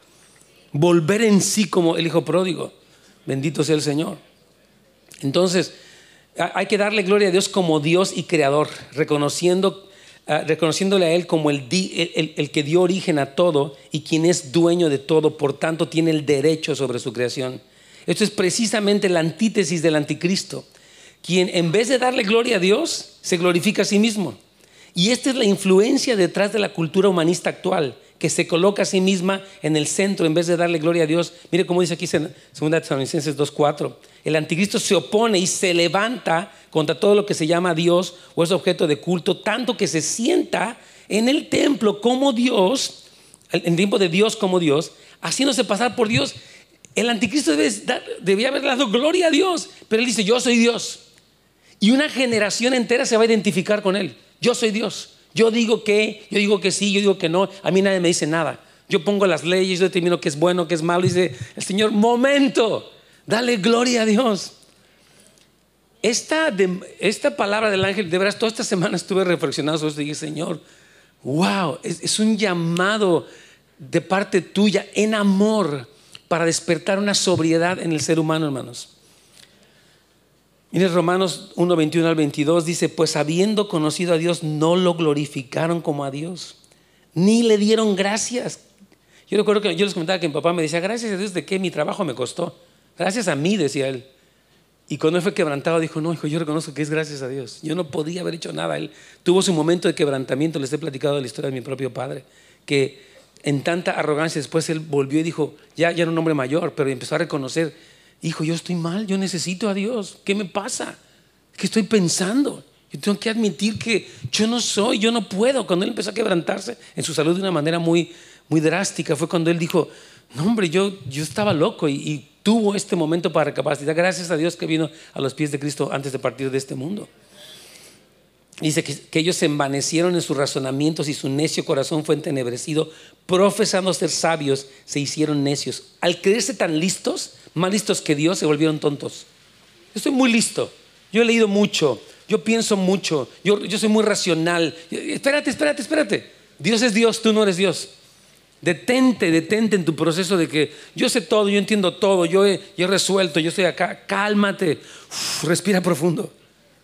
Volver en sí como el hijo pródigo. Bendito sea el Señor. Entonces, hay que darle gloria a Dios como Dios y creador, reconociéndole a Él como el, el, que dio origen a todo y quien es dueño de todo, por tanto tiene el derecho sobre su creación. Esto es precisamente la antítesis del anticristo, quien en vez de darle gloria a Dios, se glorifica a sí mismo. Y esta es la influencia detrás de la cultura humanista actual, que se coloca a sí misma en el centro en vez de darle gloria a Dios. Mire cómo dice aquí en 2 Tesalonicenses 2.4. El anticristo se opone y se levanta contra todo lo que se llama Dios o es objeto de culto, tanto que se sienta en el templo como Dios, en tiempo de Dios como Dios, haciéndose pasar por Dios. El anticristo debía haber dado gloria a Dios, pero él dice, yo soy Dios. Y una generación entera se va a identificar con él. Yo soy Dios. Yo digo que, yo digo que sí, yo digo que no. A mí nadie me dice nada. Yo pongo las leyes, yo determino qué es bueno, qué es malo. Dice el Señor, momento, dale gloria a Dios. Esta, esta palabra del ángel, de veras, toda esta semana estuve reflexionando sobre esto y dije, Señor, wow, es, es un llamado de parte tuya en amor para despertar una sobriedad en el ser humano, hermanos. Miren Romanos 1, 21 al 22 dice, pues habiendo conocido a Dios, no lo glorificaron como a Dios, ni le dieron gracias. Yo recuerdo que yo les comentaba que mi papá me decía, gracias a Dios de qué mi trabajo me costó. Gracias a mí, decía él. Y cuando él fue quebrantado, dijo, no, hijo, yo reconozco que es gracias a Dios. Yo no podía haber hecho nada. Él tuvo su momento de quebrantamiento, les he platicado la historia de mi propio padre, que en tanta arrogancia después él volvió y dijo, ya, ya era un hombre mayor, pero empezó a reconocer hijo, yo estoy mal, yo necesito a Dios. ¿Qué me pasa? ¿Qué estoy pensando? Yo tengo que admitir que yo no soy, yo no puedo. Cuando él empezó a quebrantarse en su salud de una manera muy, muy drástica, fue cuando él dijo, no hombre, yo, yo estaba loco y, tuvo este momento para recapacitar. Gracias a Dios que vino a los pies de Cristo antes de partir de este mundo. Dice que, ellos se envanecieron en sus razonamientos y su necio corazón fue entenebrecido, profesando ser sabios, se hicieron necios. Al creerse tan listos, más listos que Dios, se volvieron tontos. Estoy muy listo, yo he leído mucho, yo pienso mucho, yo, yo soy muy racional. Espérate, espérate, espérate. Dios es Dios, tú no eres Dios. Detente, detente en tu proceso de que yo sé todo, yo entiendo todo, yo he, yo he resuelto, yo estoy acá. Cálmate, respira profundo.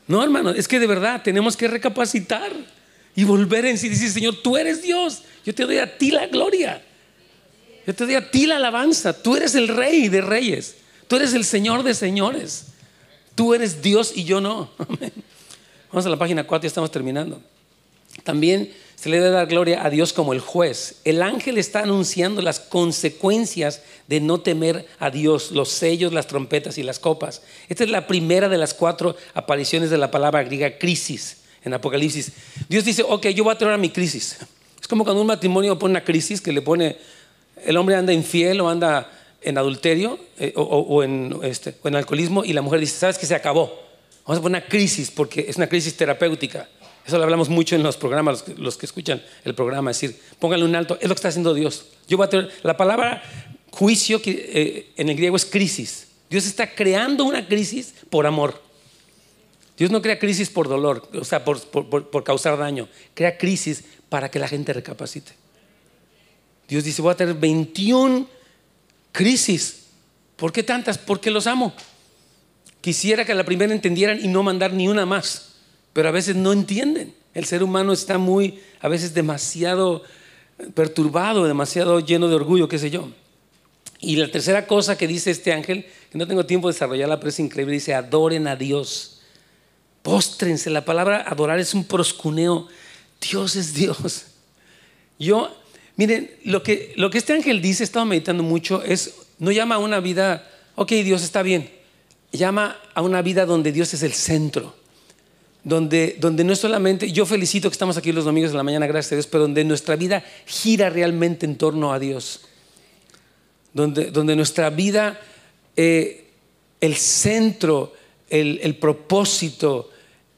No, hermano, es que de verdad tenemos que recapacitar y volver en sí y decir, Señor, tú eres Dios, yo te doy a ti la gloria. Yo te doy a ti la alabanza. Tú eres el rey de reyes. Tú eres el Señor de señores. Tú eres Dios y yo no. (laughs) Vamos a la página 4 y estamos terminando. También se le debe dar gloria a Dios como el juez. El ángel está anunciando las consecuencias de no temer a Dios, los sellos, las trompetas y las copas. Esta es la primera de las cuatro apariciones de la palabra griega crisis en Apocalipsis. Dios dice, ok, yo voy a traer a mi crisis. Es como cuando un matrimonio pone una crisis que le pone el hombre anda infiel o anda en adulterio eh, o, en, este, o en alcoholismo y la mujer dice, ¿sabes que se acabó? Vamos a poner una crisis porque es una crisis terapéutica. Eso lo hablamos mucho en los programas, los que, escuchan el programa, es decir, pónganle un alto, es lo que está haciendo Dios. Yo voy a tener, la palabra juicio que, eh, en el griego es crisis. Dios está creando una crisis por amor. Dios no crea crisis por dolor, o sea, por, por causar daño. Crea crisis para que la gente recapacite. Dios dice, voy a tener 21 crisis. ¿Por qué tantas? Porque los amo. Quisiera que la primera entendieran y no mandar ni una más, pero a veces no entienden. El ser humano está muy, a veces demasiado perturbado, demasiado lleno de orgullo, qué sé yo. Y la tercera cosa que dice este ángel, que no tengo tiempo de desarrollarla, pero es increíble, dice, adoren a Dios. Póstrense. La palabra adorar es un proscuneo. Dios es Dios. Yo Miren, lo que, lo que este ángel dice, he estado meditando mucho, es, no llama a una vida, ok, Dios está bien, llama a una vida donde Dios es el centro, donde, donde no solamente, yo felicito que estamos aquí los domingos de la mañana, gracias a Dios, pero donde nuestra vida gira realmente en torno a Dios, donde, donde nuestra vida, eh, el centro, el, propósito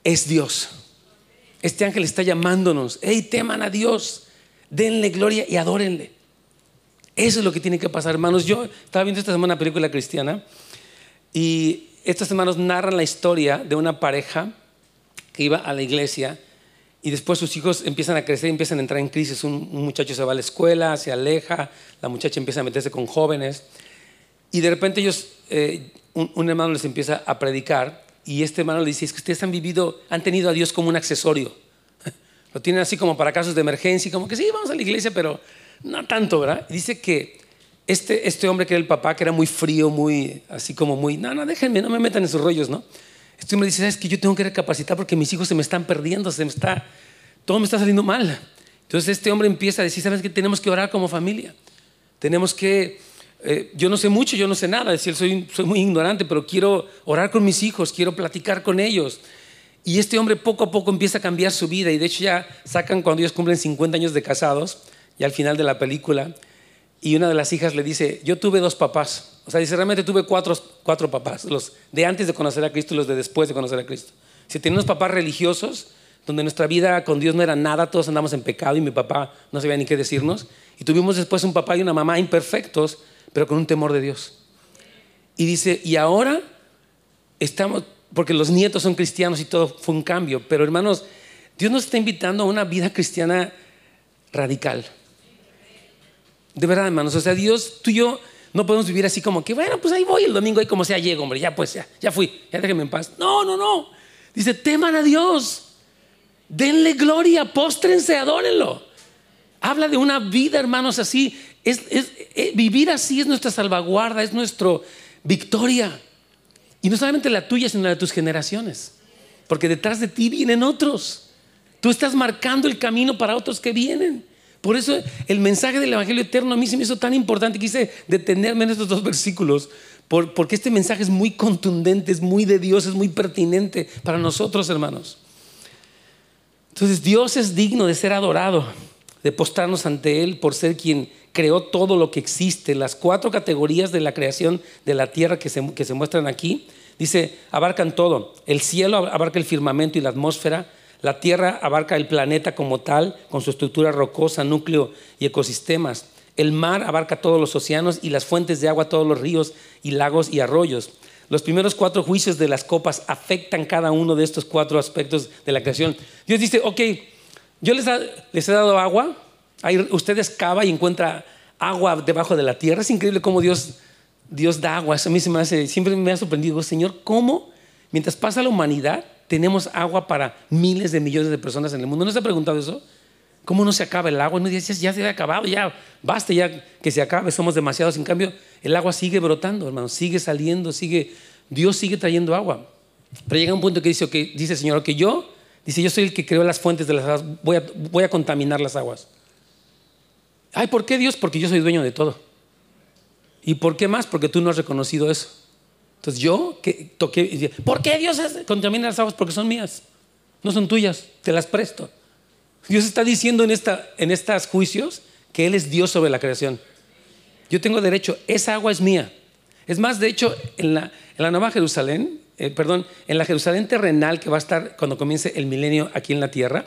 es Dios. Este ángel está llamándonos, hey, teman a Dios denle gloria y adórenle. Eso es lo que tiene que pasar, hermanos. Yo estaba viendo esta semana una película cristiana y estos hermanos narran la historia de una pareja que iba a la iglesia y después sus hijos empiezan a crecer y empiezan a entrar en crisis. Un, muchacho se va a la escuela, se aleja, la muchacha empieza a meterse con jóvenes y de repente ellos, eh, un, hermano les empieza a predicar y este hermano le dice, es que ustedes han vivido, han tenido a Dios como un accesorio. (laughs) Lo tienen así como para casos de emergencia, como que sí, vamos a la iglesia, pero no tanto, ¿verdad? dice que este, este hombre que era el papá, que era muy frío, muy, así como muy, no, no, déjenme, no me metan en sus rollos, ¿no? Este hombre dice, ¿sabes que Yo tengo que recapacitar porque mis hijos se me están perdiendo, se me está, todo me está saliendo mal. Entonces este hombre empieza a decir, ¿sabes que Tenemos que orar como familia. Tenemos que, eh, yo no sé mucho, yo no sé nada, decir, soy, soy muy ignorante, pero quiero orar con mis hijos, quiero platicar con ellos. Y este hombre poco a poco empieza a cambiar su vida y de hecho ya sacan cuando ellos cumplen 50 años de casados y al final de la película y una de las hijas le dice, yo tuve dos papás. O sea, dice, realmente tuve cuatro, cuatro papás, los de antes de conocer a Cristo y los de después de conocer a Cristo. Si teníamos papás religiosos, donde nuestra vida con Dios no era nada, todos andamos en pecado y mi papá no sabía ni qué decirnos. Y tuvimos después un papá y una mamá imperfectos, pero con un temor de Dios. Y dice, y ahora estamos, porque los nietos son cristianos y todo fue un cambio, pero hermanos, Dios nos está invitando a una vida cristiana radical. De verdad, hermanos, o sea, Dios, tú y yo no podemos vivir así como que, bueno, pues ahí voy el domingo, ahí como sea llego, hombre, ya pues, ya, ya fui, ya déjeme en paz. No, no, no. Dice, teman a Dios. Denle gloria, póstrense, adórenlo. Habla de una vida, hermanos, así. Es, eh, vivir así es nuestra salvaguarda, es nuestra victoria. Y no solamente la tuya, sino la de tus generaciones. Porque detrás de ti vienen otros. Tú estás marcando el camino para otros que vienen. Por eso el mensaje del Evangelio Eterno a mí se me hizo tan importante. Quise detenerme en estos dos versículos. porque este mensaje es muy contundente, es muy de Dios, es muy pertinente para nosotros, hermanos. Entonces Dios es digno de ser adorado, de postrarnos ante Él por ser quien creó todo lo que existe. Las cuatro categorías de la creación de la tierra que se, que se muestran aquí, dice, abarcan todo. El cielo abarca el firmamento y la atmósfera. La tierra abarca el planeta como tal, con su estructura rocosa, núcleo y ecosistemas. El mar abarca todos los océanos y las fuentes de agua, todos los ríos y lagos y arroyos. Los primeros cuatro juicios de las copas afectan cada uno de estos cuatro aspectos de la creación. Dios dice, ok, yo les, he dado agua, ahí ustedes cava y encuentra agua debajo de la tierra. Es increíble cómo Dios, Dios da agua. Eso a mí se me hace, siempre me ha sorprendido, Señor, ¿cómo mientras pasa la humanidad tenemos agua para miles de millones de personas en el mundo? ¿No se ha preguntado eso? ¿Cómo no se acaba el agua? No dices, ya se ha acabado, ya basta ya que se acabe, somos demasiados. En cambio, el agua sigue brotando, hermano, sigue saliendo, sigue, Dios sigue trayendo agua. Pero llega un punto que dice, que dice Señor, que yo, dice, yo soy el que creó las fuentes de las aguas, voy a, voy a contaminar las aguas. Ay, ¿por qué Dios? Porque yo soy dueño de todo. ¿Y por qué más? Porque tú no has reconocido eso. Entonces yo que toqué, ¿por qué Dios contamina las aguas? Porque son mías, no son tuyas, te las presto. Dios está diciendo en, esta, juicios que Él es Dios sobre la creación. Yo tengo derecho, esa agua es mía. Es más, de hecho, en la, en la Nueva Jerusalén, eh, perdón, en la Jerusalén terrenal que va a estar cuando comience el milenio aquí en la tierra,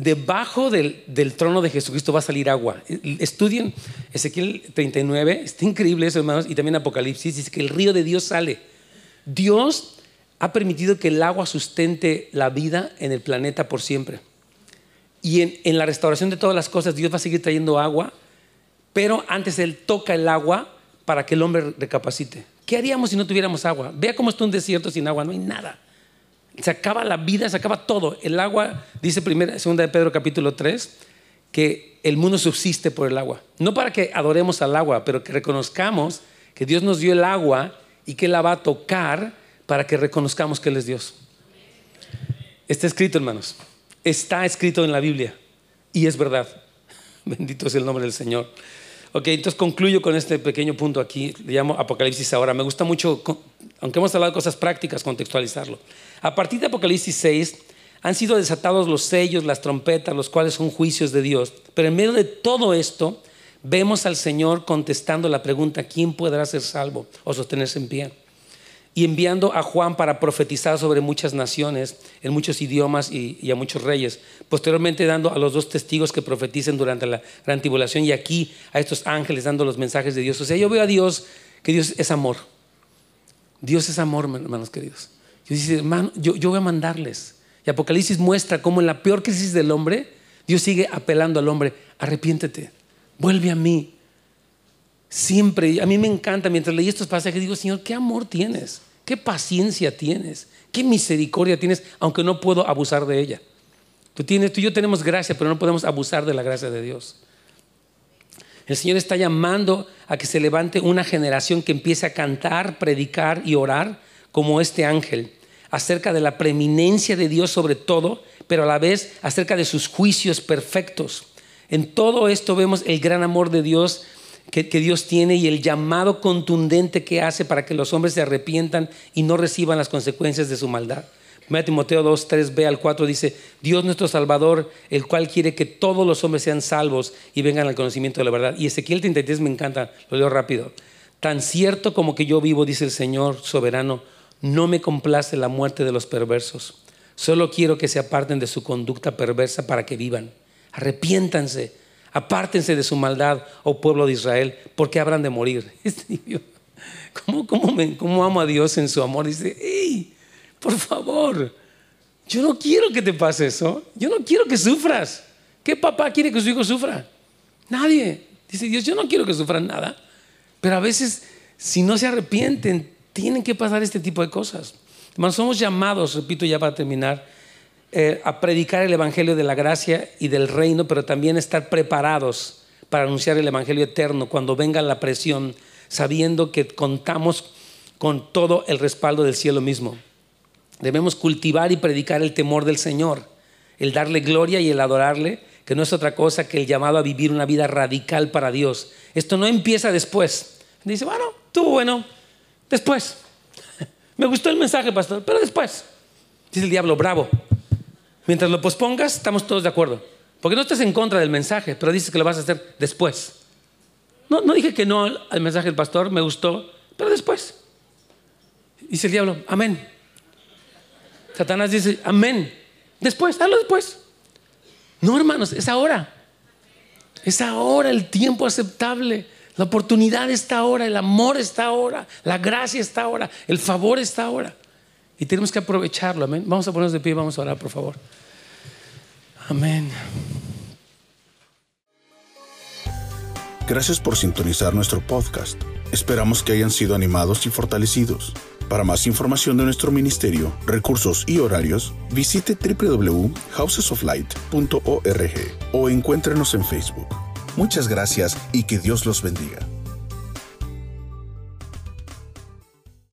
debajo del, del, trono de Jesucristo va a salir agua. Estudien Ezequiel 39, está increíble eso, hermanos, y también Apocalipsis, dice que el río de Dios sale. Dios ha permitido que el agua sustente la vida en el planeta por siempre. Y en, la restauración de todas las cosas, Dios va a seguir trayendo agua, pero antes Él toca el agua para que el hombre recapacite. ¿Qué haríamos si no tuviéramos agua? Vea cómo está un desierto sin agua, no hay nada. Se acaba la vida, se acaba todo. El agua, dice primera, segunda de Pedro capítulo 3, que el mundo subsiste por el agua. No para que adoremos al agua, pero que reconozcamos que Dios nos dio el agua y que la va a tocar para que reconozcamos que Él es Dios. Está escrito, hermanos. Está escrito en la Biblia y es verdad. (laughs) Bendito es el nombre del Señor. Ok, entonces concluyo con este pequeño punto aquí, le llamo Apocalipsis ahora. Me gusta mucho, aunque hemos hablado de cosas prácticas, contextualizarlo. A partir de Apocalipsis 6 han sido desatados los sellos, las trompetas, los cuales son juicios de Dios. Pero en medio de todo esto, vemos al Señor contestando la pregunta, ¿quién podrá ser salvo o sostenerse en pie? Y enviando a Juan para profetizar sobre muchas naciones, en muchos idiomas y, a muchos reyes. Posteriormente dando a los dos testigos que profeticen durante la gran tribulación y aquí a estos ángeles dando los mensajes de Dios. O sea, yo veo a Dios, que Dios es amor. Dios es amor, hermanos queridos. Yo, dice, hermano, yo, yo voy a mandarles. Y Apocalipsis muestra cómo en la peor crisis del hombre, Dios sigue apelando al hombre, arrepiéntete, vuelve a mí. Siempre, a mí me encanta, mientras leí estos pasajes, digo, Señor, ¿qué amor tienes? Qué paciencia tienes, qué misericordia tienes, aunque no puedo abusar de ella. Tú, tienes, tú y yo tenemos gracia, pero no podemos abusar de la gracia de Dios. El Señor está llamando a que se levante una generación que empiece a cantar, predicar y orar como este ángel, acerca de la preeminencia de Dios sobre todo, pero a la vez acerca de sus juicios perfectos. En todo esto vemos el gran amor de Dios que, Dios tiene y el llamado contundente que hace para que los hombres se arrepientan y no reciban las consecuencias de su maldad. 1 Timoteo 2, 3b al 4 dice, Dios nuestro Salvador, el cual quiere que todos los hombres sean salvos y vengan al conocimiento de la verdad. Y Ezequiel 33 me encanta, lo leo rápido. Tan cierto como que yo vivo, dice el Señor soberano, No me complace la muerte de los perversos. Solo quiero que se aparten de su conducta perversa para que vivan. Arrepiéntanse, apártense de su maldad, oh pueblo de Israel, porque habrán de morir. (laughs) ¿Cómo, cómo, me, cómo amo a Dios en su amor? Dice, hey, por favor, yo no quiero que te pase eso. Yo no quiero que sufras. ¿Qué papá quiere que su hijo sufra? Nadie. Dice Dios, yo no quiero que sufran nada. Pero a veces, si no se arrepienten, tienen que pasar este tipo de cosas. Hermanos, somos llamados, repito ya para terminar, eh, a predicar el Evangelio de la gracia y del reino, pero también estar preparados para anunciar el Evangelio eterno cuando venga la presión, sabiendo que contamos con todo el respaldo del cielo mismo. Debemos cultivar y predicar el temor del Señor, el darle gloria y el adorarle, que no es otra cosa que el llamado a vivir una vida radical para Dios. Esto no empieza después. Dice, bueno, tú bueno, después. (laughs) Me gustó el mensaje, pastor, pero después. Dice el diablo, bravo. Mientras lo pospongas, estamos todos de acuerdo. Porque no estás en contra del mensaje, pero dices que lo vas a hacer después. No, no dije que no al mensaje del pastor, me gustó, pero después. Dice el diablo, amén. Satanás dice, amén. Después, hazlo después. No, hermanos, es ahora. Es ahora el tiempo aceptable. La oportunidad está ahora, el amor está ahora, la gracia está ahora, el favor está ahora. Y tenemos que aprovecharlo, amén. Vamos a ponernos de pie, vamos a orar, por favor. Amén. Gracias por sintonizar nuestro podcast. Esperamos que hayan sido animados y fortalecidos. Para más información de nuestro ministerio, recursos y horarios, visite www.housesoflight.org o encuéntrenos en Facebook. Muchas gracias y que Dios los bendiga.